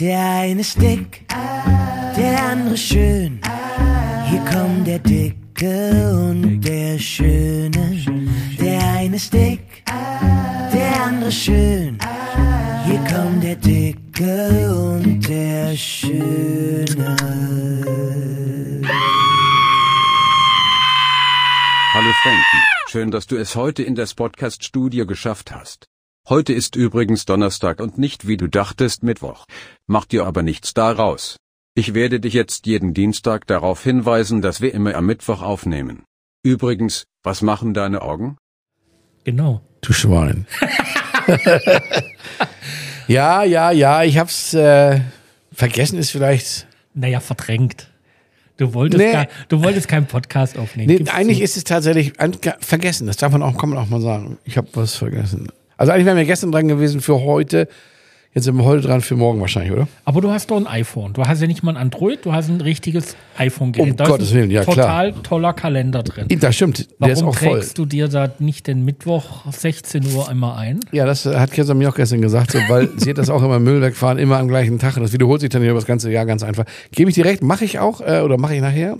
Der eine ist dick, der andere schön. Hier kommt der Dicke und der Schöne. Der eine ist dick, der andere schön. Hier kommt der Dicke und der Schöne. Hallo Frankie, schön, dass du es heute in das Podcast-Studio geschafft hast. Heute ist übrigens Donnerstag und nicht wie du dachtest Mittwoch. Mach dir aber nichts daraus. Ich werde dich jetzt jeden Dienstag darauf hinweisen, dass wir immer am Mittwoch aufnehmen. Übrigens, was machen deine Augen? Genau. Du Schwein. ja, ja, ja, ich hab's äh, vergessen, ist vielleicht. Naja, verdrängt. Du wolltest, Nee. gar, du wolltest keinen Podcast aufnehmen. Nee, eigentlich zu. ist es tatsächlich vergessen. Das darf man auch, kann man auch mal sagen. Ich habe was vergessen. Also eigentlich wären wir gestern dran gewesen für heute. Jetzt sind wir heute dran für morgen wahrscheinlich, oder? Aber du hast doch ein iPhone. Du hast ja nicht mal ein Android, du hast ein richtiges iPhone-Gerät. Um Da Gottes Willen, ja, klar. Total toller Kalender drin. Das stimmt. Der Warum ist auch voll. trägst du dir da nicht den Mittwoch 16 Uhr einmal ein? Ja, das hat Kirsa mir auch gestern gesagt, so, weil sie hat das auch immer im Müll wegfahren, immer am gleichen Tag. Und das wiederholt sich dann über das ganze Jahr ganz einfach. Gebe ich direkt, mache ich auch äh, oder mache ich nachher.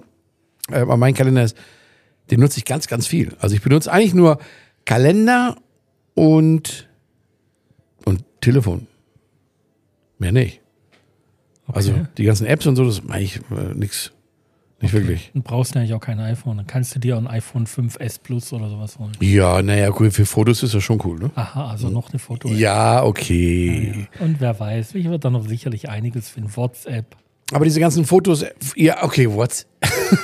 Äh, aber mein Kalender ist, den nutze ich ganz, ganz viel. Also ich benutze eigentlich nur Kalender und, und Telefon. Mehr nicht. Also die ganzen Apps und so, das ist eigentlich äh, nix. Nicht wirklich. Du brauchst ja eigentlich auch kein iPhone. Dann kannst du dir ein iPhone 5S Plus oder sowas holen. Ja, naja, cool, für Fotos ist das schon cool, ne? Aha, also noch eine Foto. Ja, okay. Und wer weiß, ich werde da noch sicherlich einiges finden. WhatsApp. Aber diese ganzen Fotos, ja, okay, what?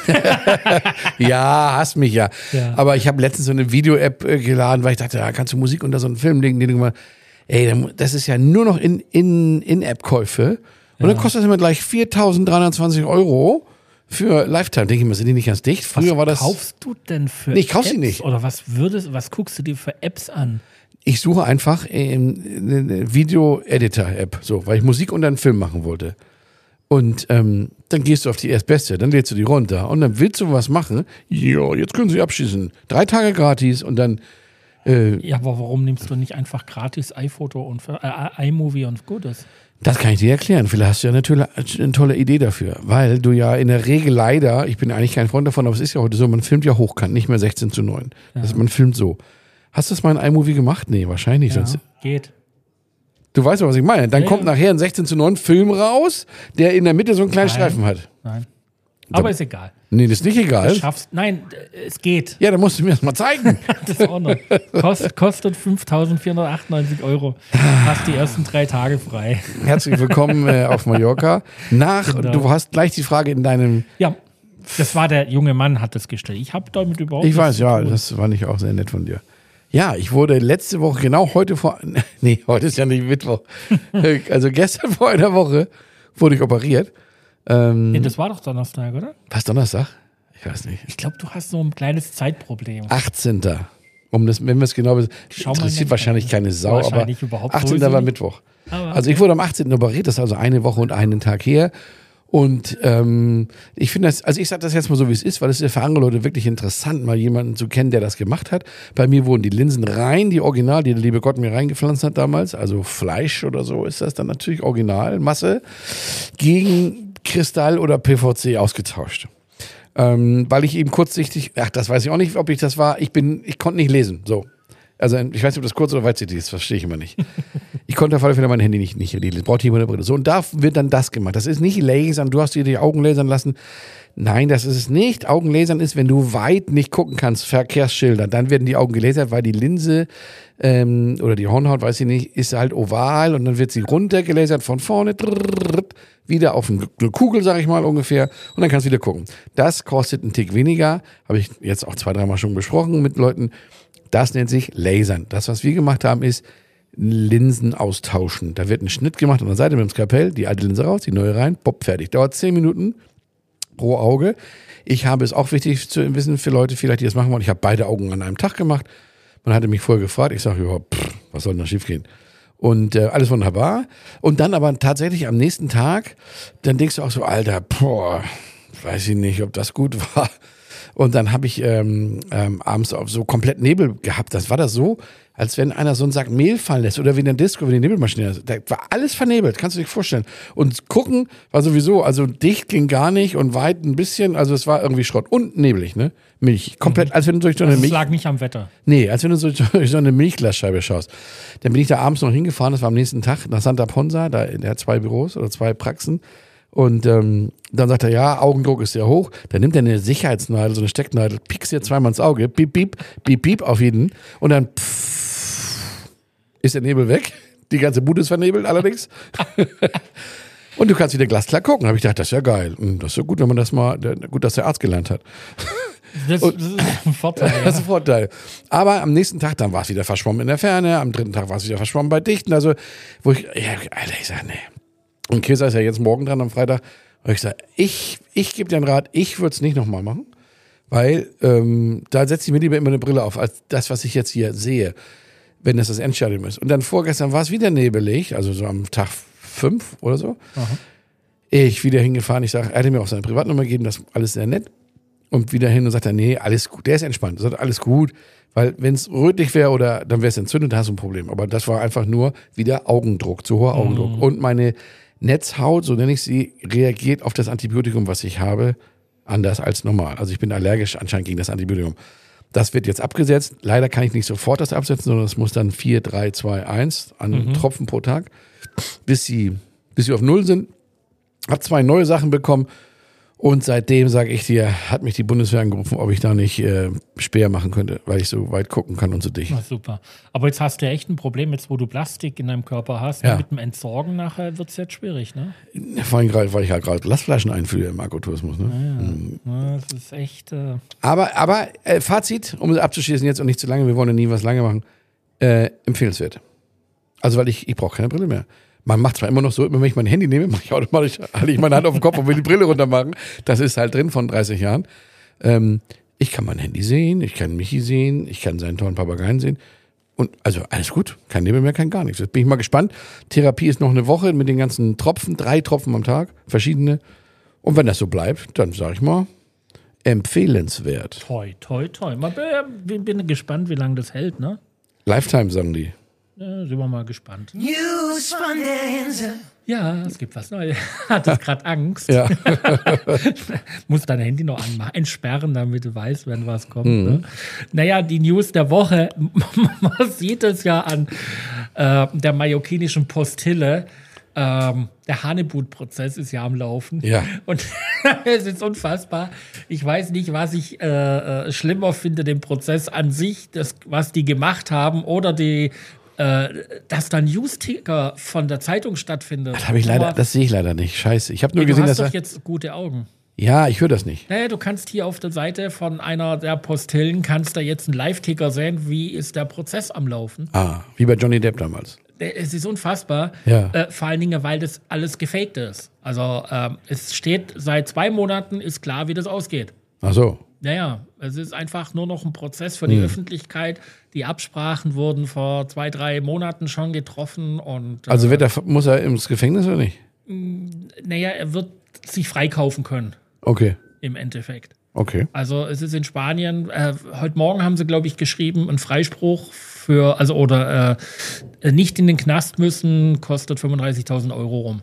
ja, hast mich ja. Ja. Aber ich habe letztens so eine Video-App äh, geladen, weil ich dachte, da kannst du Musik unter so einen Film legen, den du mal, ey, das ist ja nur noch in, in, In-App-Käufe. Und dann kostet das immer gleich 4.320 Euro für Lifetime. Denke ich mir, sind die nicht ganz dicht? Früher was war das. kaufst du denn für Nee, ich kauf sie nicht. Oder was würdest, was guckst du dir für Apps an? Ich suche einfach eine Video-Editor-App, so, weil ich Musik unter einen Film machen wollte. Und ähm, dann gehst du auf die erstbeste, dann lädst du die runter und dann willst du was machen. Ja, jetzt können sie abschießen. Drei Tage gratis und dann, äh, Ja, aber warum nimmst du nicht einfach gratis iPhoto und für, äh, iMovie und Gutes? das kann ich dir erklären. Vielleicht hast du ja tolle, eine tolle Idee dafür. Weil du ja in der Regel leider, ich bin eigentlich kein Freund davon, aber es ist ja heute so, man filmt ja hochkant, nicht mehr 16 zu 9. Also man filmt so. Hast du das mal in iMovie gemacht? Nee, wahrscheinlich nicht. Ja, Sonst, geht. Du weißt doch, was ich meine. Dann Ja, kommt ja. nachher ein 16 zu 9 Film raus, der in der Mitte so einen kleinen Nein. Streifen hat. Nein. Aber ist egal. Nee, das ist nicht egal. Du schaffst. Nein, es geht. Ja, dann musst du mir das mal zeigen. Das ist auch noch. Kost, kostet 5.498 Euro. Hast die ersten drei Tage frei. Herzlich willkommen äh, auf Mallorca. Nach, Genau. du hast gleich die Frage in deinem, Ja, das war der junge Mann, hat das gestellt. Ich habe damit überhaupt ich weiß, ja, das war nicht auch sehr nett von dir. Ja, ich wurde letzte Woche, genau heute vor, nee, heute ist ja nicht Mittwoch. Also gestern vor einer Woche wurde ich operiert. Ähm, Nee, das war doch Donnerstag, oder? was, Donnerstag? Ich weiß nicht. Ich glaube, du hast so ein kleines Zeitproblem. 18. Um das, wenn wir es genau wissen, interessiert wahrscheinlich keine Sau, Wahrscheinlich aber überhaupt 18. sowieso war nicht. Mittwoch. Aber Also ich wurde am 18. operiert, das ist also eine Woche und einen Tag her. Und ähm, ich finde das, also ich sage das jetzt mal so, wie es ist, weil es ist für andere Leute wirklich interessant, mal jemanden zu kennen, der das gemacht hat. Bei mir wurden die Linsen rein, die Original, die der liebe Gott mir reingepflanzt hat damals, also Fleisch oder so ist das dann natürlich Originalmasse, gegen Kristall oder PVC ausgetauscht. Ähm, weil ich eben kurzsichtig, ach, das weiß ich auch nicht, ob ich das war, ich bin, ich konnte nicht lesen, so. Also ich weiß nicht, ob das kurz oder weitsichtig ist, verstehe ich immer nicht. Ich konnte auf alle Fälle mein Handy nicht, nicht lesen. Brauchte jemand eine Brille. So, und da wird dann das gemacht. Das ist nicht lasern, du hast dir die Augen lasern lassen. Nein, das ist es nicht. Augenlasern ist, wenn du weit nicht gucken kannst, Verkehrsschilder, dann werden die Augen gelasert, weil die Linse ähm, oder die Hornhaut, weiß ich nicht, ist halt oval und dann wird sie runtergelasert von vorne, drrrr, wieder auf eine Kugel, sag ich mal ungefähr, und dann kannst du wieder gucken. Das kostet einen Tick weniger, habe ich jetzt auch zwei, dreimal schon besprochen mit Leuten. Das nennt sich Lasern. Das, was wir gemacht haben, ist Linsen austauschen. Da wird ein Schnitt gemacht an der Seite mit dem Skalpell, die alte Linse raus, die neue rein, pop, fertig. Dauert zehn Minuten pro Auge. Ich habe es auch wichtig zu wissen für Leute, vielleicht die das machen wollen. Ich habe beide Augen an einem Tag gemacht. Man hatte mich vorher gefragt. Ich sage, ja, pff, was soll denn da schiefgehen? Und äh, alles wunderbar. Und dann aber tatsächlich am nächsten Tag, dann denkst du auch so, Alter, boah, weiß ich nicht, ob das gut war. Und dann habe ich ähm, ähm, abends auf so komplett Nebel gehabt. Das war das so, als wenn einer so einen Sack Mehl fallen lässt oder wie in der Disco, wenn die Nebelmaschine. Da war alles vernebelt, kannst du dir vorstellen. Und gucken war sowieso, also dicht ging gar nicht und weit ein bisschen, also es war irgendwie Schrott und neblig, ne? Milch. Komplett, als wenn du durch so eine Also Milch. lag nicht am Wetter. Nee, als wenn du durch so eine Milchglasscheibe schaust. Dann bin ich da abends noch hingefahren, das war am nächsten Tag, nach Santa Ponsa, da der hat zwei Büros oder zwei Praxen. Und ähm, dann sagt er, ja, Augendruck ist sehr hoch. Dann nimmt er eine Sicherheitsnadel, so eine Stecknadel, piekst dir zweimal ins Auge, piep, piep, piep, piep auf jeden. Und dann pff, ist der Nebel weg. Die ganze Bude ist vernebelt allerdings. Und du kannst wieder glasklar gucken. Habe ich gedacht, das ist ja geil. Und das ist so gut, wenn man das mal, gut, dass der Arzt gelernt hat. Das, das ist ein Vorteil. Das ist Ja. ein Vorteil. Aber am nächsten Tag, dann war es wieder verschwommen in der Ferne, am dritten Tag war es wieder verschwommen bei Dichten. Also, wo ich, ja, Alter, ich sag, nee. Und Kesa ist ja jetzt morgen dran am Freitag. Und ich sage, ich, ich gebe dir einen Rat, ich würde es nicht nochmal machen. Weil ähm, da setze ich mir lieber immer eine Brille auf, als das, was ich jetzt hier sehe, wenn das das Endstadium ist. Und dann vorgestern war es wieder nebelig, also so am Tag fünf oder so. Ich wieder hingefahren, ich sage, er hätte mir auch seine Privatnummer gegeben, das ist alles sehr nett. Und wieder hin und sagt er, nee, alles gut. Der ist entspannt. Sagt, alles gut. Weil wenn es rötlich wäre oder dann wäre es entzündet, dann hast du ein Problem. Aber das war einfach nur wieder Augendruck, zu hoher Augendruck. Und meine Netzhaut, so nenne ich sie, reagiert auf das Antibiotikum, was ich habe, anders als normal. Also ich bin allergisch anscheinend gegen das Antibiotikum. Das wird jetzt abgesetzt. Leider kann ich nicht sofort das absetzen, sondern es muss dann 4, 3, 2, 1 an Tropfen pro Tag, bis sie, bis sie auf Null sind. Hab zwei neue Sachen bekommen und seitdem sage ich dir, hat mich die Bundeswehr angerufen, ob ich da nicht äh, Speer machen könnte, weil ich so weit gucken kann und so dicht. Super. Aber jetzt hast du ja echt ein Problem, jetzt wo du Plastik in deinem Körper hast. Ja. Mit dem Entsorgen nachher wird es jetzt schwierig, ne? Vor allem gerade, weil ich ja gerade Glasflaschen einführe im Agrotourismus. Ne? Ja, das ist echt. Äh, Aber, aber äh, Fazit, um es abzuschließen jetzt und nicht zu lange, wir wollen ja nie was lange machen, äh, empfehlenswert. Also weil ich, ich brauche keine Brille mehr. Man macht zwar immer noch so, immer wenn ich mein Handy nehme, mache ich automatisch, halte ich meine Hand auf den Kopf und will die Brille runter machen. Das ist halt drin von 30 Jahren. Ähm, ich kann mein Handy sehen, ich kann Michi sehen, ich kann seinen tollen Papageien sehen. Und also alles gut, kein Nebel mehr, kein gar nichts. Jetzt bin ich mal gespannt. Therapie ist noch eine Woche mit den ganzen Tropfen, drei Tropfen am Tag, verschiedene. Und wenn das so bleibt, dann sage ich mal, empfehlenswert. toi, toi, toi. Mal, äh, bin, bin gespannt, wie lange das hält, ne? Lifetime, sagen die. Ja, sind wir mal gespannt. News von der Insel. Ja, es gibt was Neues. Hattest gerade Angst. Ja. Muss dein Handy noch anmachen, entsperren, damit du weißt, wenn was kommt. Ne? Naja, die News der Woche, man sieht es ja an äh, der mallorquinischen Postille. Ähm, der Hanebut-Prozess ist ja am Laufen. Ja. Und es ist unfassbar. Ich weiß nicht, was ich äh, äh, schlimmer finde, den Prozess an sich, das, was die gemacht haben, oder die, äh, dass da ein News-Ticker von der Zeitung stattfindet. Das habe ich leider, das sehe ich leider nicht. Scheiße. Ich habe nur du gesehen, hast dass doch jetzt gute Augen. Ja, ich höre das nicht. Naja, du kannst hier auf der Seite von einer der Postillen, kannst da jetzt einen Live-Ticker sehen, wie ist der Prozess am Laufen. Ah, wie bei Johnny Depp damals. Der- Es ist unfassbar, Ja. äh, vor allen Dingen, weil das alles gefaked ist. Also ähm, es steht, seit zwei Monaten ist klar, wie das ausgeht. Ach so. Naja, es ist einfach nur noch ein Prozess für Hm. die Öffentlichkeit. Die Absprachen wurden vor zwei, drei Monaten schon getroffen und äh, Also wird er, muss er ins Gefängnis oder nicht? naja, er wird sich freikaufen können Okay. im Endeffekt. Okay. Also es ist in Spanien, äh, heute Morgen haben sie, glaube ich, geschrieben, ein Freispruch für, also oder äh, nicht in den Knast müssen, kostet 35.000 Euro rum.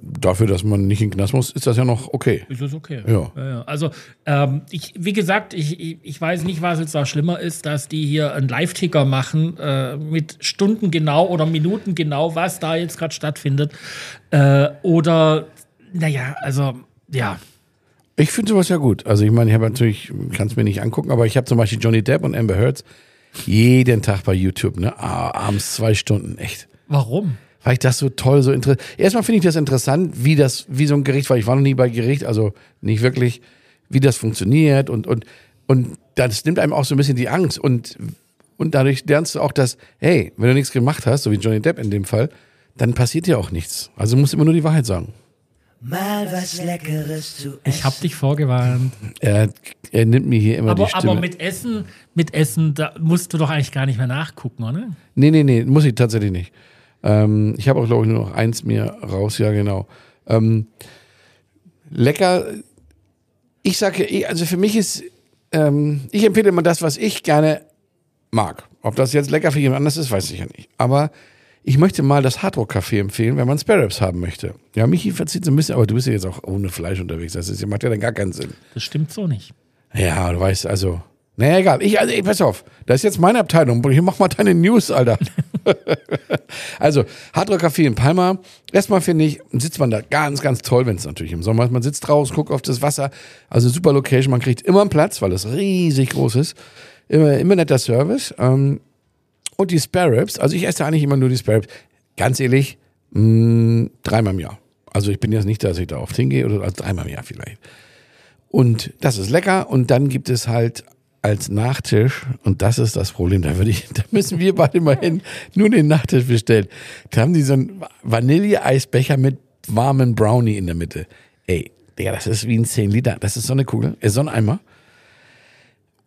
Dafür, dass man nicht in den Knast muss, ist das ja noch okay. Ist das okay? Ja. ja. Also, ähm, ich, wie gesagt, ich, ich, ich weiß nicht, was jetzt da schlimmer ist, dass die hier einen Live-Ticker machen äh, mit Stunden genau oder Minuten genau, was da jetzt gerade stattfindet. Äh, oder, naja, also, ja. Ich finde sowas ja gut. Also ich meine, ich habe natürlich, kann es mir nicht angucken, aber ich habe zum Beispiel Johnny Depp und Amber Heard jeden Tag bei YouTube, ne? Ah, abends zwei Stunden, echt. Warum? Weil ich das so toll, so interessant. Erstmal finde ich das interessant, wie das, wie so ein Gericht, weil ich war noch nie bei Gericht, also nicht wirklich, wie das funktioniert und, und, und das nimmt einem auch so ein bisschen die Angst und, und dadurch lernst du auch, dass, hey, wenn du nichts gemacht hast, so wie Johnny Depp in dem Fall, dann passiert dir auch nichts. Also musst du immer nur die Wahrheit sagen. Mal was Leckeres zu essen. Ich hab dich vorgewarnt. Er, er nimmt mir hier immer Aber, die Stimme. aber mit Essen, mit Essen, da musst du doch eigentlich gar nicht mehr nachgucken, oder? Nee, nee, nee, muss ich tatsächlich nicht. Ähm, ich habe auch, glaube ich, nur noch eins mir raus, ja, genau. Ähm, lecker, Ich sage, eh, also für mich ist, ähm, ich empfehle immer das, was ich gerne mag. Ob das jetzt lecker für jemand anders ist, weiß ich ja nicht. Aber ich möchte mal das Hardrock Café empfehlen, wenn man Spare Ribs haben möchte. Ja, Michi verzieht so ein bisschen, aber du bist ja jetzt auch ohne Fleisch unterwegs. Das ist, macht ja dann gar keinen Sinn. Das stimmt so nicht. Ja, du weißt, also. Naja, egal. Ich, also, ey, pass auf. Das ist jetzt meine Abteilung. Ich mach mal deine News, Alter. also, Hardrock Café in Palma. Erstmal finde ich, sitzt man da ganz, ganz toll, wenn es natürlich im Sommer ist. Man sitzt draußen, guckt auf das Wasser. Also, super Location. Man kriegt immer einen Platz, weil es riesig groß ist. Immer, immer netter Service. Ähm, und die Spare Ribs. Also, ich esse eigentlich immer nur die Spare Ribs. Ganz ehrlich, mh, dreimal im Jahr. Also, ich bin jetzt nicht, dass ich da oft hingehe, oder also dreimal im Jahr vielleicht. Und das ist lecker. Und dann gibt es halt als Nachtisch, und das ist das Problem, da würde ich, da müssen wir beide mal hin, nur den Nachtisch bestellen. Da haben die so einen Vanille-Eisbecher mit warmen Brownie in der Mitte. Ey, Digga, das ist wie ein 10 Liter. Das ist so eine Kugel, ist so ein Eimer.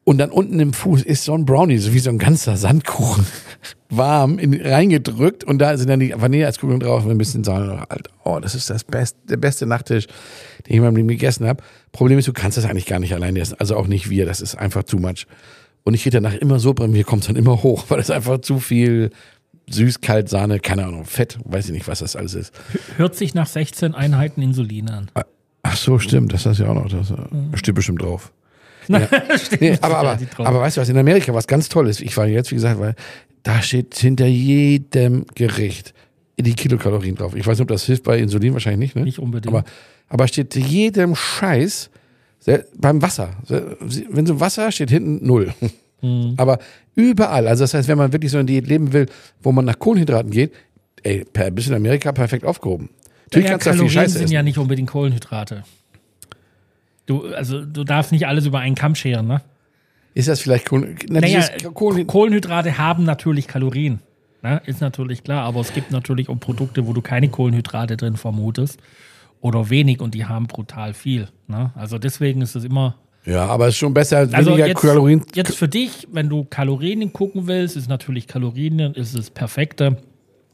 Und dann unten im Fuß ist so ein Brownie, so wie so ein ganzer Sandkuchen. Warm in, reingedrückt und da sind dann die Vanilleeiskugeln drauf und ein bisschen Sahne. Oh, das ist das best, der beste Nachtisch, den ich in meinem Leben gegessen habe. Problem ist, du kannst das eigentlich gar nicht alleine essen. Also auch nicht wir, das ist einfach too much. Und ich rede danach immer so, bei mir kommt es dann immer hoch, weil es einfach zu viel süß, kalt, Sahne, keine Ahnung, Fett, weiß ich nicht, was das alles ist. Hört sich nach 16 Einheiten Insulin an. Ach so, stimmt, das ist ja auch noch, das äh, steht bestimmt drauf. Ja. nee, aber, aber, aber weißt du was, in Amerika was ganz toll ist, ich war jetzt, wie gesagt, weil da steht hinter jedem Gericht die Kilokalorien drauf. Ich weiß nicht, ob das hilft bei Insulin, wahrscheinlich nicht, ne? Nicht unbedingt. Aber, aber steht jedem Scheiß beim Wasser. se- Wenn so Wasser steht hinten null. Aber überall, also das heißt, wenn man wirklich so eine Diät leben will, wo man nach Kohlenhydraten geht, ey, du in Amerika perfekt aufgehoben. Natürlich ja, kannst du da viel Kalorien Scheiße sind essen. ja nicht unbedingt Kohlenhydrate. Du, also, du darfst nicht alles über einen Kamm scheren, ne? Ist das vielleicht Kohlen, na, Naja, Kohlen, Kohlenhydrate haben natürlich Kalorien. Ne? Ist natürlich klar, aber es gibt natürlich auch Produkte, wo du keine Kohlenhydrate drin vermutest. Oder wenig und die haben brutal viel. Ne? Also deswegen ist es immer. Ja, aber es ist schon besser, Also weniger jetzt, Kalorien. jetzt für dich, wenn du Kalorien gucken willst, ist natürlich Kalorien ist das Perfekte.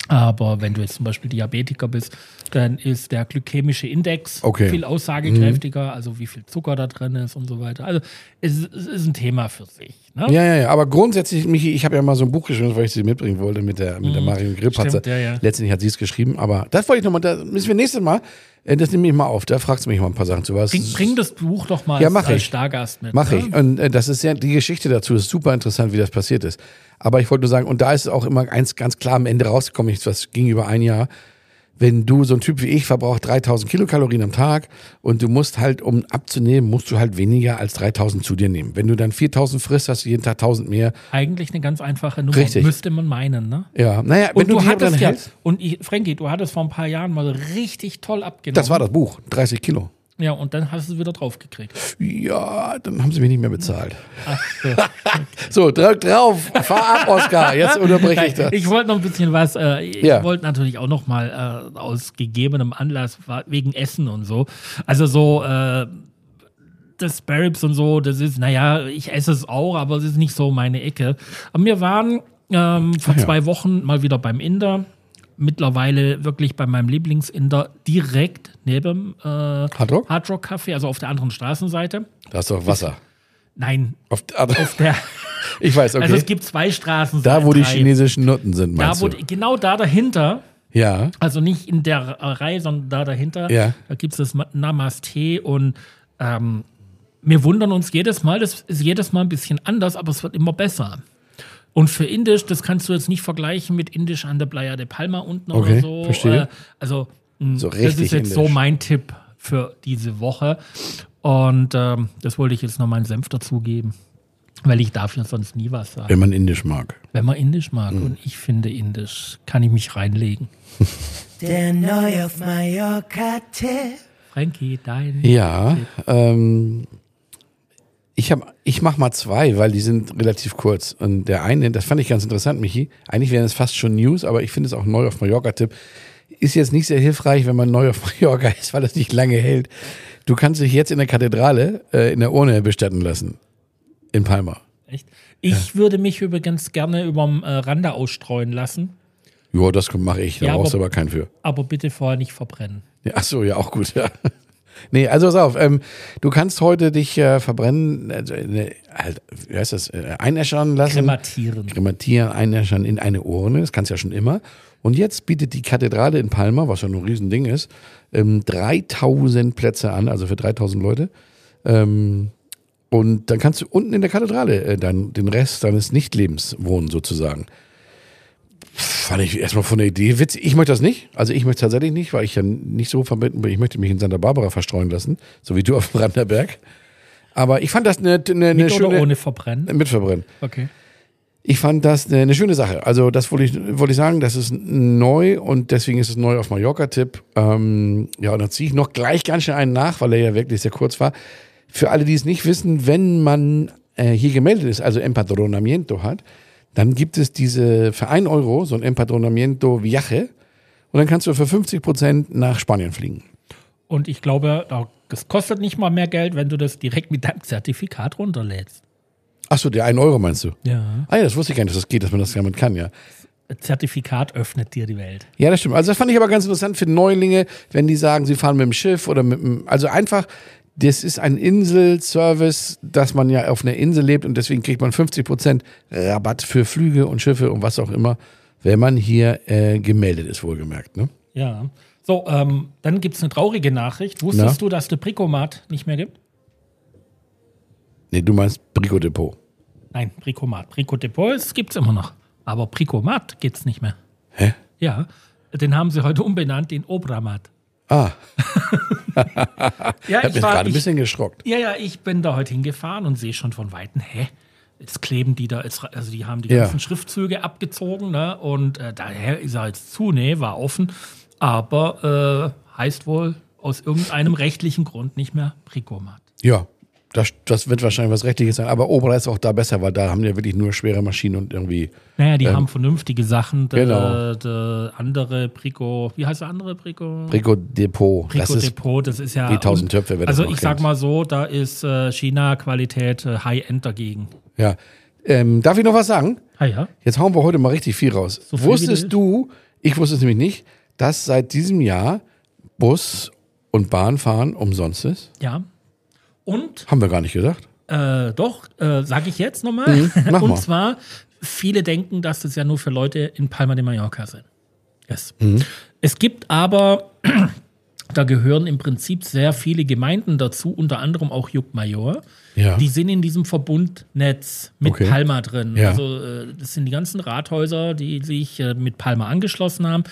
Aber wenn du jetzt zum Beispiel Diabetiker bist, dann ist der glykämische Index Okay. viel aussagekräftiger, also wie viel Zucker da drin ist und so weiter. Also es, ist- es ist ein Thema für sich. Ne? Ja, ja, ja. Aber grundsätzlich, Michi, ich habe ja mal so ein Buch geschrieben, weil ich sie mitbringen wollte mit der, mit der Marion. Mhm. Stimmt, ja, ja. Letztendlich hat sie es geschrieben, aber das wollte ich nochmal, da müssen wir nächstes Mal, das nehme ich mal auf, da fragst du mich mal ein paar Sachen zu. Was Bring, bring das Buch doch mal Ja, als, mach als ich. Stargast mit. Mache ne? ich. Und äh, das ist ja, die Geschichte dazu ist super interessant, wie das passiert ist. Aber ich wollte nur sagen, und da ist auch immer eins ganz klar am Ende rausgekommen, das ging über ein Jahr. Wenn du so ein Typ wie ich verbraucht 3000 Kilokalorien am Tag und du musst halt, um abzunehmen, musst du halt weniger als 3000 zu dir nehmen. Wenn du dann 4000 frisst, hast du jeden Tag 1000 mehr. Eigentlich eine ganz einfache Nummer, Richtig. müsste man meinen. Ne? Ja, naja, wenn Und du, du, hattest ja, hältst, und ich, Frankie, du hattest vor ein paar Jahren mal richtig toll abgenommen. das war das Buch, 30 Kilo. Ja, und dann hast du es wieder draufgekriegt. Ja, dann haben sie mich nicht mehr bezahlt. Ach so. So, drück drauf, fahr ab, Oskar, jetzt unterbreche ich das. ich wollte noch ein bisschen was, äh, ich Ja. wollte natürlich auch noch mal äh, aus gegebenem Anlass, wegen Essen und so. Also so, äh, das Spare Ribs und so, das ist, naja, ich esse es auch, aber es ist nicht so meine Ecke. Aber wir waren ähm, vor Ach ja. zwei Wochen mal wieder beim Inder. Mittlerweile wirklich bei meinem Lieblingsinder direkt neben äh, Hardrock? Hard Rock Café, also auf der anderen Straßenseite. Da ist doch Wasser. Nein, Auf, also, auf der, ich weiß, okay. also es gibt zwei Straßen. da, wo die drei. chinesischen Nutten sind, Da, meinst wo, du? die- genau da dahinter, Ja. also nicht in der Reihe, sondern da dahinter, Ja. da gibt es das Ma- Namaste und ähm, wir wundern uns jedes Mal, das ist jedes Mal ein bisschen anders, aber es wird immer besser. Und für Indisch, das kannst du jetzt nicht vergleichen mit Indisch an der Playa de Palma unten Okay, oder so. verstehe. Äh, also mh, So das ist jetzt so indisch. mein Tipp für diese Woche. Und ähm, das wollte ich jetzt noch meinen Senf dazugeben, weil ich dafür sonst nie was sage. Wenn man Indisch mag. Wenn man Indisch mag Mhm. und ich finde Indisch, kann ich mich reinlegen. Der neu auf Mallorca-Tipp. Frankie, dein. Ja, ähm, ich, hab, ich mach mal zwei, weil die sind relativ kurz. Und der eine, das fand ich ganz interessant, Michi. Eigentlich wären es fast schon News, aber ich finde es auch neu auf Mallorca-Tipp. Ist jetzt nicht sehr hilfreich, wenn man neu auf Mallorca ist, weil es nicht lange hält. Du kannst dich jetzt in der Kathedrale äh, in der Urne bestatten lassen. In Palma. Echt? Ich würde mich übrigens gerne überm äh, Rande ausstreuen lassen, Ja, das mache ich. Da Ja, brauchst du aber- aber keinen für. aber bitte vorher nicht verbrennen. Ja, ach so, ja, auch gut. Ja. Nee, also pass auf, ähm, du kannst heute dich äh, verbrennen, also, ne, halt, wie heißt das, äh, einäschern lassen. Krematieren. Krematieren, einäschern in eine Urne, das kannst du ja schon immer. Und jetzt bietet die Kathedrale in Palma, was ja nur ein Riesending ist, ähm, 3000 Plätze an, also für 3000 Leute. Ähm, und dann kannst du unten in der Kathedrale äh, dann den Rest deines Nichtlebens wohnen, sozusagen. Fand ich erstmal von der Idee witzig. Ich möchte das nicht. Also ich möchte es tatsächlich nicht, weil ich ja nicht so verbinden bin. Ich möchte mich in Santa Barbara verstreuen lassen, so wie du auf dem Randerberg. Aber ich fand das eine, eine, eine Mit schöne. oder ohne Verbrennen? Mit Verbrennen. Okay. Ich fand das eine, eine schöne Sache. Also das wollte ich, wollte ich sagen, das ist neu und deswegen ist es neu auf Mallorca-Tipp. Ähm, ja, und dann ziehe ich noch gleich ganz schnell einen nach, weil er ja wirklich sehr kurz war. Für alle, die es nicht wissen, wenn man äh, hier gemeldet ist, also Empadronamiento hat, dann gibt es diese für 1 Euro so ein Empadronamiento Viaje und dann kannst du für 50 Prozent nach Spanien fliegen. Und ich glaube, da- das kostet nicht mal mehr Geld, wenn du das direkt mit deinem Zertifikat runterlädst. Achso, der 1 Euro meinst du? Ja. Ah ja, das wusste ich gar nicht, dass das geht, dass man das damit kann, ja. Zertifikat öffnet dir die Welt. Ja, das stimmt. Also das fand ich aber ganz interessant für Neulinge, wenn die sagen, sie fahren mit dem Schiff oder mit dem, also einfach, das ist ein Inselservice, dass man ja auf einer Insel lebt und deswegen kriegt man 50% Rabatt für Flüge und Schiffe und was auch immer, wenn man hier äh, gemeldet ist, wohlgemerkt. Ne? Ja. So, ähm, dann gibt es eine traurige Nachricht. Wusstest du, dass der Bricomat nicht mehr gibt? Nee, du meinst Brico Depot. Nein, Bricomat. Brico Depot gibt es immer noch. Aber Bricomat gibt es nicht mehr. Hä? Ja, den haben sie heute umbenannt in Obramat. Ah, Ja, ich mich war- gerade ein bisschen geschrockt. Ja, ja, ich bin da heute hingefahren und sehe schon von Weitem, hä? Jetzt kleben die da, jetzt, also die haben die Ja. ganzen Schriftzüge abgezogen, ne? Und äh, daher ist er jetzt zu, nee, war offen. Aber äh, heißt wohl aus irgendeinem rechtlichen Grund nicht mehr Bricomat. Ja, das, das wird wahrscheinlich was Rechtliches sein, aber Obra ist auch da besser, weil da haben die ja wirklich nur schwere Maschinen und irgendwie. Naja, die haben vernünftige Sachen. Der, Genau. der andere Brico, wie heißt der andere Brico? Brico Depot. Brico das ist Depot, das ist ja. wie tausend Töpfe, wer das Also ich sag kennt. mal so, da ist äh, China-Qualität äh, High-End dagegen. Ja. Ähm, darf ich noch was sagen? Ah ja. Jetzt hauen wir heute mal richtig viel raus. So viel Wusstest du du, ich wusste es nämlich nicht, dass seit diesem Jahr Bus und Bahnfahren umsonst ist? Ja. Und Haben wir gar nicht gesagt. Äh, doch, äh, sage ich jetzt nochmal. Mhm, Und mal. zwar, viele denken, dass das ja nur für Leute in Palma de Mallorca sind. Yes. Mhm. Es gibt aber, da gehören im Prinzip sehr viele Gemeinden dazu, unter anderem auch Juckmajor. Ja. Die sind in diesem Verbundnetz mit Okay. Palma drin. Ja. Also äh, das sind die ganzen Rathäuser, die sich äh, mit Palma angeschlossen haben.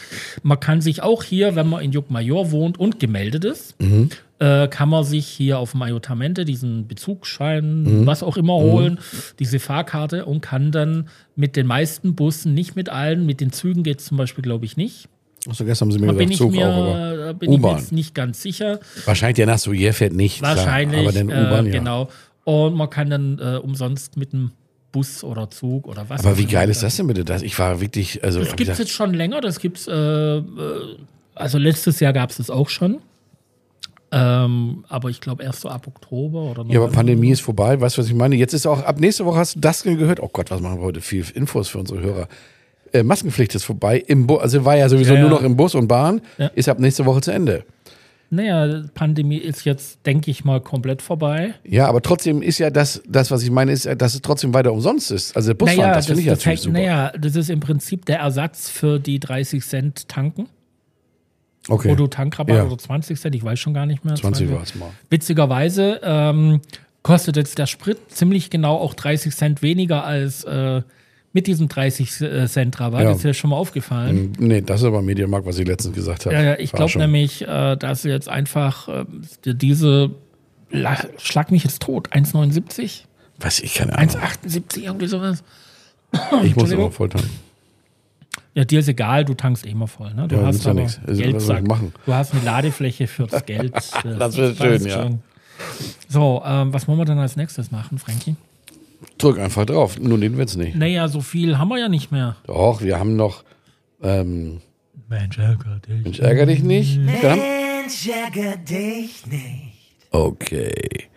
Man kann sich auch hier, wenn man in Juckmajor wohnt und gemeldet ist, Mhm. äh, kann man sich hier auf dem Ayotamente diesen Bezugsschein, Mhm. was auch immer holen, diese Fahrkarte und kann dann mit den meisten Bussen, nicht mit allen, mit den Zügen geht es zum Beispiel, glaube ich, nicht. Achso, gestern haben sie mir Da bin gesagt, ich Zug mir, auch, aber da bin ich mir jetzt nicht ganz sicher. Wahrscheinlich der nach Soyer fährt nicht. Wahrscheinlich, Klar, aber dann U-Bahn, äh, ja. genau. Und man kann dann äh, umsonst mit einem Bus oder Zug oder was. Aber wie geil ist da- das denn bitte? Das, ich war wirklich, also Das gibt es jetzt schon länger. Das gibt's, äh, äh, also letztes Jahr gab es das auch schon. Ähm, aber ich glaube erst so ab Oktober oder ja, aber. Pandemie ist vorbei, weißt du, was ich meine? Jetzt ist auch, ab nächste Woche hast du das gehört. Oh Gott, was machen wir heute? Viel Infos für unsere Hörer. Äh, Maskenpflicht ist vorbei. Im Bu also war ja sowieso Ja, nur noch im Bus und Bahn. Ja. Ist ab nächste Woche zu Ende. Naja, Pandemie ist jetzt, denke ich mal, komplett vorbei. Ja, aber trotzdem ist ja das, das was ich meine, ist, dass es trotzdem weiter umsonst ist. Also Busfahren, das finde ich ja das ziemlich hängt- super. naja, das ist im Prinzip der Ersatz für die 30 Cent tanken. okay, Wo du Tankrabatt Ja. oder 20 Cent, ich weiß schon gar nicht mehr. 20 war es mal. Witzigerweise ähm, kostet jetzt der Sprit ziemlich genau auch 30 Cent weniger als äh, mit diesem 30 Cent Rabatt. Ja. Ist dir schon mal aufgefallen? Nee, das ist aber Medienmarkt, was ich letztens gesagt habe. Ja, ja, ich glaube nämlich, äh, dass jetzt einfach äh, diese, la- schlag mich jetzt tot, 1,79? Weiß ich, keine Ahnung. 1,78, irgendwie sowas. Ich muss aber voll tanken. Ja, dir ist egal, du tankst eh immer voll. Ne? Du Ja, hast ja nichts. Also, was Geldsack. machen? Du hast eine Ladefläche fürs Geld. Das wird schön, ja. schon. So, ähm, was wollen wir dann als nächstes machen, Frankie? Drück einfach drauf. Nun, den wird's nicht. Naja, so viel haben wir ja nicht mehr. Doch, wir haben noch. Ähm, Mensch, ärger dich. Mensch, ärger dich nicht. Wir Mensch, ärger dich nicht. okay.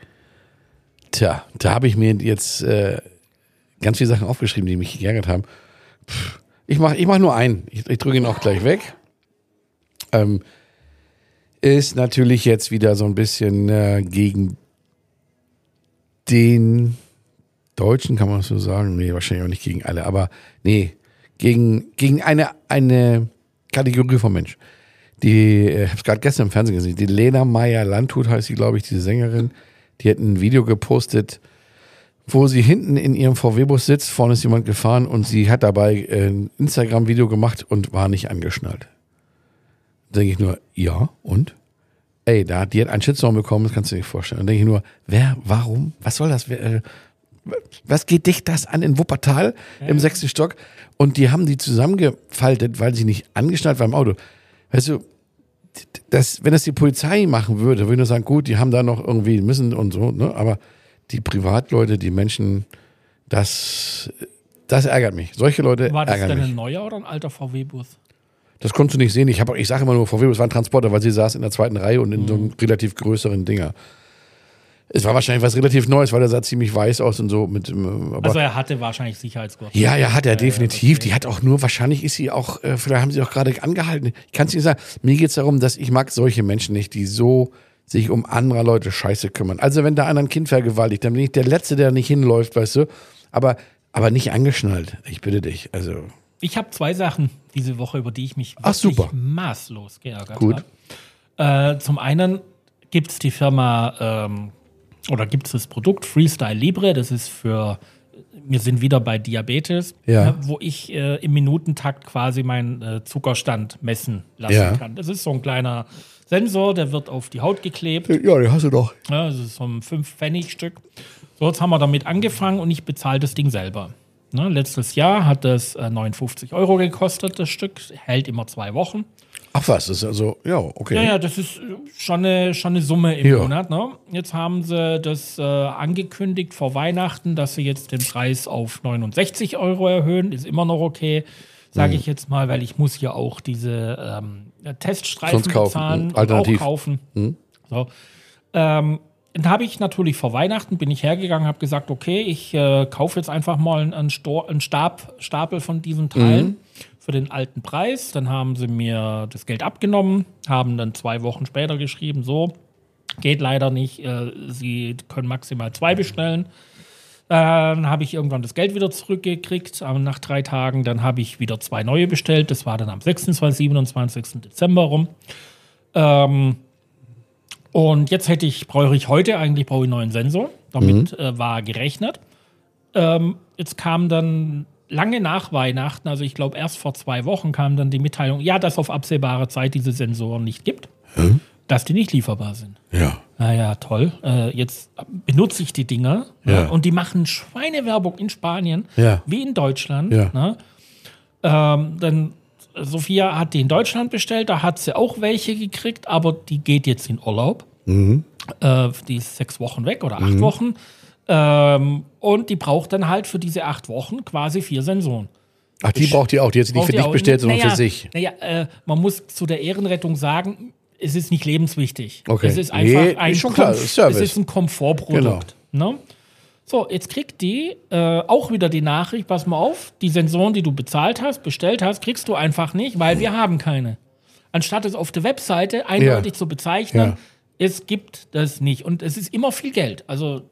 Tja, da habe ich mir jetzt äh, ganz viele Sachen aufgeschrieben, die mich geärgert haben. Pff, ich mache ich mach nur einen. Ich, ich drücke ihn auch gleich weg. Ähm, ist natürlich jetzt wieder so ein bisschen äh, gegen den Deutschen, kann man das so sagen? Nee, wahrscheinlich auch nicht gegen alle, aber nee, gegen, gegen eine, eine Kategorie von Mensch. Die, ich habe es gerade gestern im Fernsehen gesehen, die Lena Meyer Landhut heißt sie, glaube ich, diese Sängerin, die hat ein Video gepostet, wo sie hinten in ihrem VW-Bus sitzt, vorne ist jemand gefahren und sie hat dabei ein Instagram-Video gemacht und war nicht angeschnallt. Da denke ich nur, ja, und? Ey, da, die hat einen Shitstorm bekommen, das kannst du dir nicht vorstellen. Dann denke ich nur, wer, warum, was soll das? Wer, äh, was geht dich das an in Wuppertal im sechsten Stock? Und die haben die zusammengefaltet, weil sie nicht angeschnallt war im Auto. Weißt du, das, wenn das die Polizei machen würde, würde ich nur sagen, gut, die haben da noch irgendwie müssen und so, ne? Aber die Privatleute, die Menschen, das, das ärgert mich. Solche Leute War das ärgern denn mich. ein neuer oder ein alter VW-Bus? Das konntest du nicht sehen. Ich, hab- ich sage immer nur, VW, es war ein Transporter, weil sie saß in der zweiten Reihe und in so einem relativ größeren Dinger. Es war wahrscheinlich was relativ Neues, weil der sah ziemlich weiß aus und so. Mit, ähm, Also er hatte wahrscheinlich Sicherheitsgurt. ja, ja, hat er definitiv. okay. Die hat auch nur, wahrscheinlich ist sie auch, äh, vielleicht haben sie auch gerade angehalten. Ich kann es nicht sagen. Mir geht es darum, dass ich mag solche Menschen nicht, die so sich um andere Leute Scheiße kümmern. Also wenn da einer ein Kind vergewaltigt, dann bin ich der Letzte, der nicht hinläuft, weißt du. Aber, aber nicht angeschnallt. Ich bitte dich. Also Ich habe zwei Sachen diese Woche, über die ich mich Ach, super. maßlos geärgert Gut. habe. Äh, zum einen gibt es die Firma ähm, oder gibt es das Produkt Freestyle Libre, das ist für, wir sind wieder bei Diabetes, Ja. ne, wo ich äh, im Minutentakt quasi meinen äh, Zuckerstand messen lassen Ja. kann. Das ist so ein kleiner Sensor, der wird auf die Haut geklebt. ja, die hast du doch. Ja, das ist so ein 5-Pfennig-Stück. So, jetzt haben wir damit angefangen und ich bezahle das Ding selber. Ne, letztes Jahr hat das äh, 59 Euro gekostet, das Stück. Hält immer zwei Wochen. Ach was, das ist also ja okay. Ja, ja, das ist äh, schon eine, schon eine Summe im Ja. Monat. Ne? Jetzt haben sie das äh, angekündigt vor Weihnachten, dass sie jetzt den Preis auf 69 Euro erhöhen. Ist immer noch okay, sage Mhm. ich jetzt mal, weil ich muss ja auch diese ähm, Teststreifen Sonst kaufen, bezahlen mhm, und alternativ. auch kaufen. So. Ähm, dann habe ich natürlich vor Weihnachten bin ich hergegangen, habe gesagt, okay, ich äh, kaufe jetzt einfach mal einen, Sto einen Stab, Stapel von diesen Teilen für den alten Preis. Dann haben sie mir das Geld abgenommen, haben dann zwei Wochen später geschrieben, so geht leider nicht, äh, sie können maximal zwei bestellen. Dann habe ich irgendwann das Geld wieder zurückgekriegt, aber nach drei Tagen. Dann habe ich wieder zwei neue bestellt. Das war dann am 26, 27. Dezember rum. Ähm, und jetzt hätte ich, brauche ich heute eigentlich brauche ich einen neuen Sensor. Damit äh, war gerechnet. Ähm, jetzt kam dann lange nach Weihnachten, also ich glaube erst vor zwei Wochen kam dann die Mitteilung, ja, dass auf absehbare Zeit diese Sensoren nicht gibt, dass die nicht lieferbar sind. Ja. Naja, toll. Äh, jetzt benutze ich die Dinger Ja. ne? und die machen Schweinewerbung in Spanien Ja. wie in Deutschland. Ja. Ne? Ähm, dann Sophia hat die in Deutschland bestellt, da hat sie auch welche gekriegt, aber die geht jetzt in Urlaub. Mhm. Äh, die ist sechs Wochen weg oder acht Wochen. Ähm, und die braucht dann halt für diese acht Wochen quasi vier Sensoren. Ach, die braucht ihr auch. Die hat sie nicht für die dich bestellt, sondern naja, für sich. Naja, äh, man muss zu der Ehrenrettung sagen, es ist nicht lebenswichtig. Okay. Es ist einfach Nee, ein, ist schon klar, Service. es ist ein Komfortprodukt. Ne? So, jetzt kriegt die äh, auch wieder die Nachricht, pass mal auf, die Sensoren, die du bezahlt hast, bestellt hast, kriegst du einfach nicht, weil wir haben keine. Anstatt es auf der Webseite eindeutig zu bezeichnen, Ja. es gibt das nicht. Und es ist immer viel Geld. Also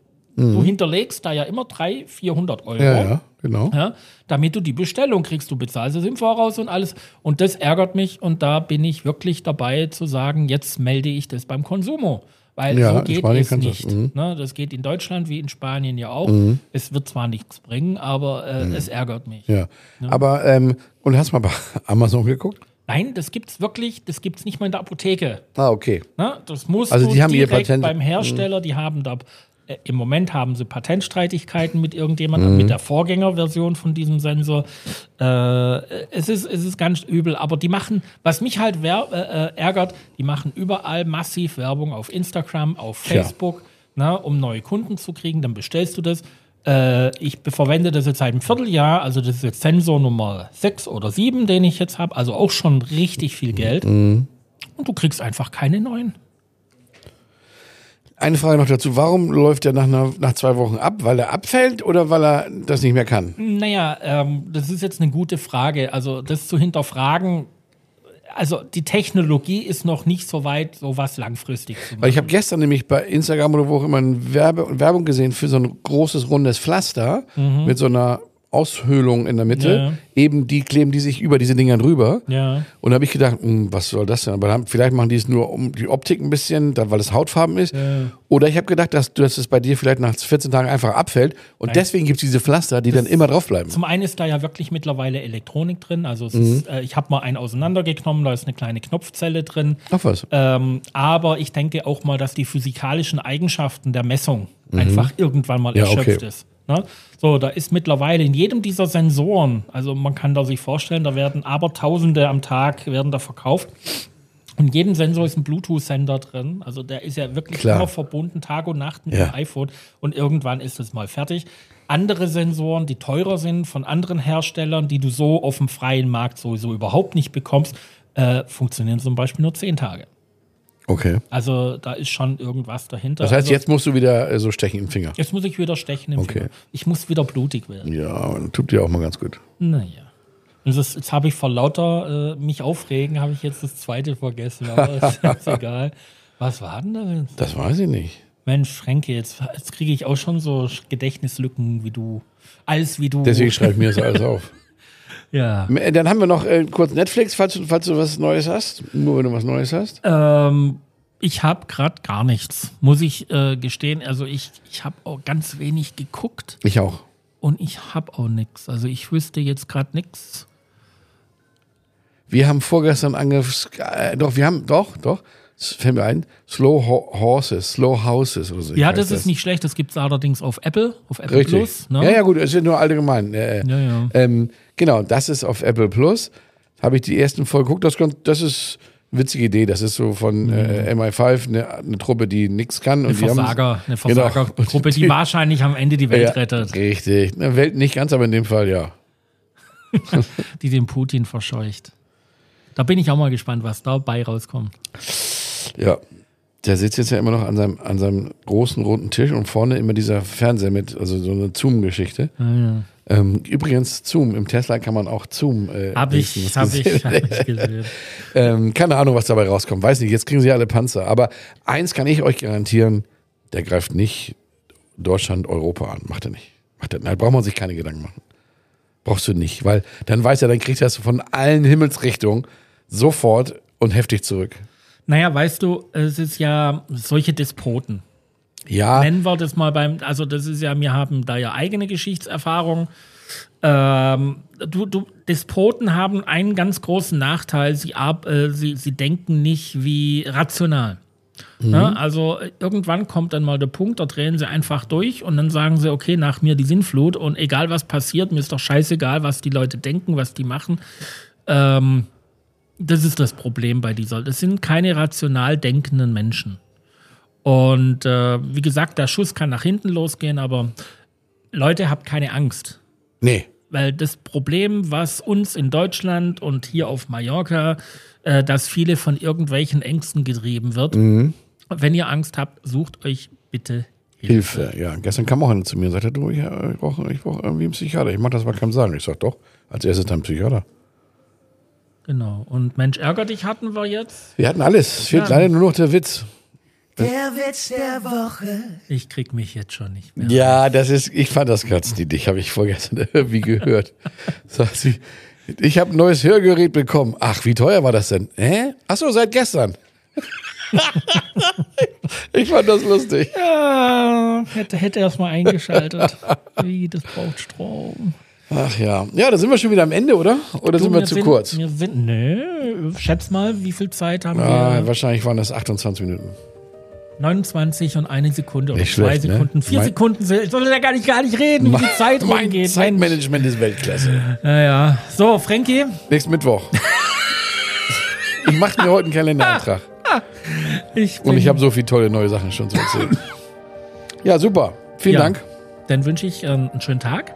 Mhm. du hinterlegst da ja immer 300, 400 Euro. Ja, ja, genau. Ja, damit du die Bestellung kriegst. Du bezahlst es im Voraus und alles. Und das ärgert mich. Und da bin ich wirklich dabei zu sagen, jetzt melde ich das beim Konsumo. Weil Ja, so geht es du das, nicht. mhm. Ne, das geht in Deutschland wie in Spanien ja auch. Es wird zwar nichts bringen, aber äh, es ärgert mich. Mhm. Ja. Aber, ähm, und hast mal bei Amazon geguckt? Nein, das gibt's wirklich, das gibt's nicht mal in der Apotheke. Ah, okay. Ne? Das muss Also du die haben ihr Patent- beim Hersteller, die haben da im Moment haben sie Patentstreitigkeiten mit irgendjemandem, mit der Vorgängerversion von diesem Sensor. Äh, es, ist, es ist ganz übel, aber die machen, was mich halt äh, äh, ärgert, die machen überall massiv Werbung auf Instagram, auf. Facebook, na, um neue Kunden zu kriegen, dann bestellst du das. Äh, ich verwende das jetzt seit einem Vierteljahr, also das ist jetzt Sensor Nummer 6 oder 7, den ich jetzt habe, also auch schon richtig viel Geld. Und du kriegst einfach keine neuen. Eine Frage noch dazu. Warum läuft er nach, einer, nach zwei Wochen ab? Weil er abfällt oder weil er das nicht mehr kann? Naja, ähm, das ist jetzt eine gute Frage. Also das zu hinterfragen, also die Technologie ist noch nicht so weit, sowas langfristig zu machen. Weil ich habe gestern nämlich bei Instagram oder wo auch immer eine Werbe Werbung gesehen für so ein großes rundes Pflaster mit so einer Aushöhlung in der Mitte. Mhm. Ja. Eben die kleben die sich über diese Dinger drüber. Ja. Und da habe ich gedacht, hm, was soll das denn? Aber dann, vielleicht machen die es nur um die Optik ein bisschen, da, weil es Hautfarben ist. Oder ich habe gedacht, dass, dass es bei dir vielleicht nach 14 Tagen einfach abfällt. Und deswegen gibt es diese Pflaster, die dann immer draufbleiben. Zum einen ist da ja wirklich mittlerweile Elektronik drin. Also es Mhm. ist, äh, ich habe mal einen auseinandergenommen, da ist eine kleine Knopfzelle drin. Ach was. Ähm, aber ich denke auch mal, dass die physikalischen Eigenschaften der Messung einfach irgendwann mal Mhm. Ja, erschöpft okay. ist. Ne? So, da ist mittlerweile in jedem dieser Sensoren, also man kann da sich vorstellen, da werden aber Tausende am Tag werden da verkauft. Und in jedem Sensor ist ein Bluetooth-Sender drin. Also der ist ja wirklich Klar. immer verbunden, Tag und Nacht mit Ja. dem iPhone. Und irgendwann ist es mal fertig. Andere Sensoren, die teurer sind von anderen Herstellern, die du so auf dem freien Markt sowieso überhaupt nicht bekommst, äh, funktionieren zum Beispiel nur zehn Tage. Okay. Also da ist schon irgendwas dahinter. Das heißt, also, jetzt musst du wieder äh, so stechen im Finger. jetzt muss ich wieder stechen im Okay. Finger. Ich muss wieder blutig werden. Ja, tut dir auch mal ganz gut. Naja. Und das, jetzt habe ich vor lauter äh, mich aufregen, habe ich jetzt das zweite vergessen, aber ist jetzt egal. Was war denn das? jetzt? Das weiß ich nicht. Mensch, Franke, jetzt, jetzt kriege ich auch schon so Gedächtnislücken wie du. Alles wie du. Deswegen schreibe ich mir das alles auf. Ja. Äh, Dann haben wir noch äh, kurz Netflix, falls du, falls du was Neues hast. Nur wenn du was Neues hast. Ähm, ich habe gerade gar nichts, muss ich äh, gestehen. Also ich, ich habe auch ganz wenig geguckt Ich auch. und ich habe auch nichts. Also ich wüsste jetzt gerade nichts. Wir haben vorgestern angefangen, äh, doch, wir haben, doch, doch, fällt mir ein, Slow Ho Horses, Slow Houses oder so. Ja, das ist nicht schlecht. Das gibt es allerdings auf Apple, auf Apple Richtig. Plus. Ne? Ja, ja, gut, es sind nur allgemein. Äh, Ja, ja. Ähm, genau, das ist auf Apple Plus. Habe ich die ersten Folgen geguckt. Das, das ist eine witzige Idee. Das ist so von äh, MI5, eine, eine Truppe, die nichts kann. Eine und die haben- Versager, eine Genau. Versagergruppe, die wahrscheinlich am Ende die Welt ja, rettet, Richtig. Eine Welt nicht ganz, aber in dem Fall ja. die den Putin verscheucht. Da bin ich auch mal gespannt, was dabei rauskommt. Ja. Der sitzt jetzt ja immer noch an seinem, an seinem großen runden Tisch und vorne immer dieser Fernseher mit, also so eine Zoom-Geschichte. Ähm, übrigens, Zoom, im Tesla kann man auch Zoom. Äh, Hab ich, hab ich, hab ich gesehen. ähm, keine Ahnung, was dabei rauskommt. Weiß nicht, jetzt kriegen sie alle Panzer. Aber eins kann ich euch garantieren, der greift nicht Deutschland, Europa an. Macht er nicht. Macht er, nein, braucht man sich keine Gedanken machen. Brauchst du nicht, weil dann weiß er, dann kriegt er es von allen Himmelsrichtungen sofort und heftig zurück. Naja, weißt du, es ist ja solche Despoten. Ja, Nennen wir das mal beim, also das ist ja, wir haben da ja eigene Geschichtserfahrung. Ähm, du, du, Despoten haben einen ganz großen Nachteil, sie, ab, äh, sie, sie denken nicht wie rational. Ne? Also irgendwann kommt dann mal der Punkt, da drehen sie einfach durch und dann sagen sie, okay, nach mir die Sinnflut und egal was passiert, mir ist doch scheißegal, was die Leute denken, was die machen. Ähm, das ist das Problem bei dieser. Das sind keine rational denkenden Menschen. Und äh, wie gesagt, der Schuss kann nach hinten losgehen, aber Leute, habt keine Angst. nee. Weil das Problem, was uns in Deutschland und hier auf Mallorca, äh, dass viele von irgendwelchen Ängsten getrieben wird. Wenn ihr Angst habt, sucht euch bitte Hilfe. Hilfe, ja. Gestern kam auch einer zu mir und sagte, du, ich, äh, ich brauche ich brauch irgendwie einen Psychiater. Ich mach das mal keinem sagen. Ich sag doch, als erstes dann Psychiater. Genau. Und Mensch, ärger dich hatten wir jetzt. Wir hatten alles. Es fehlt leider nur noch der Witz. Der Witz der Woche. Ich krieg mich jetzt schon nicht mehr. Ja, das ist, ich fand das ganz niedlich, habe ich vorgestern irgendwie gehört. Sagt sie, ich habe ein neues Hörgerät bekommen. Ach, wie teuer war das denn? Hä? Ach so, seit gestern. ich fand das lustig. Ja, hätte, hätte erst mal eingeschaltet. Wie, das braucht Strom. Ach ja. Ja, da sind wir schon wieder am Ende, oder? Oder Du, sind wir zu sind, kurz? Wir sind, nö, schätz mal, wie viel Zeit haben Ah, wir? wahrscheinlich waren das 28 Minuten. 29 und eine Sekunde oder zwei ne? Sekunden. Vier Mein- Sekunden. sind- Ich soll ja gar nicht, gar nicht reden, wie die Zeit mein rumgeht. Mensch. Zeitmanagement ist Weltklasse. Ja, ja. So, Frankie, Nächsten Mittwoch. ich mache mir heute einen Kalendereintrag. ich Und ich habe so viele tolle neue Sachen schon zu erzählen. Ja, super. Vielen Ja. Dank. Dann wünsche ich äh, einen schönen Tag.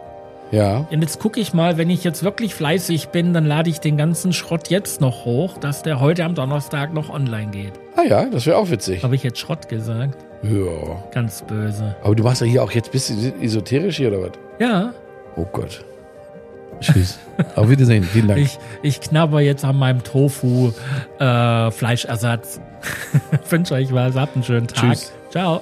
Ja. Und jetzt gucke ich mal, wenn ich jetzt wirklich fleißig bin, dann lade ich den ganzen Schrott jetzt noch hoch, dass der heute am Donnerstag noch online geht. Ah ja, das wäre auch witzig. Habe ich jetzt Schrott gesagt? Ja. Ganz böse. Aber du machst ja hier auch jetzt ein bisschen esoterisch hier oder was? Ja, Oh Gott. Tschüss. Auf Wiedersehen. Vielen Dank. Ich, ich knabber jetzt an meinem Tofu-Fleischersatz. Wünsche euch was. Habt einen schönen Tag. Tschüss. Ciao.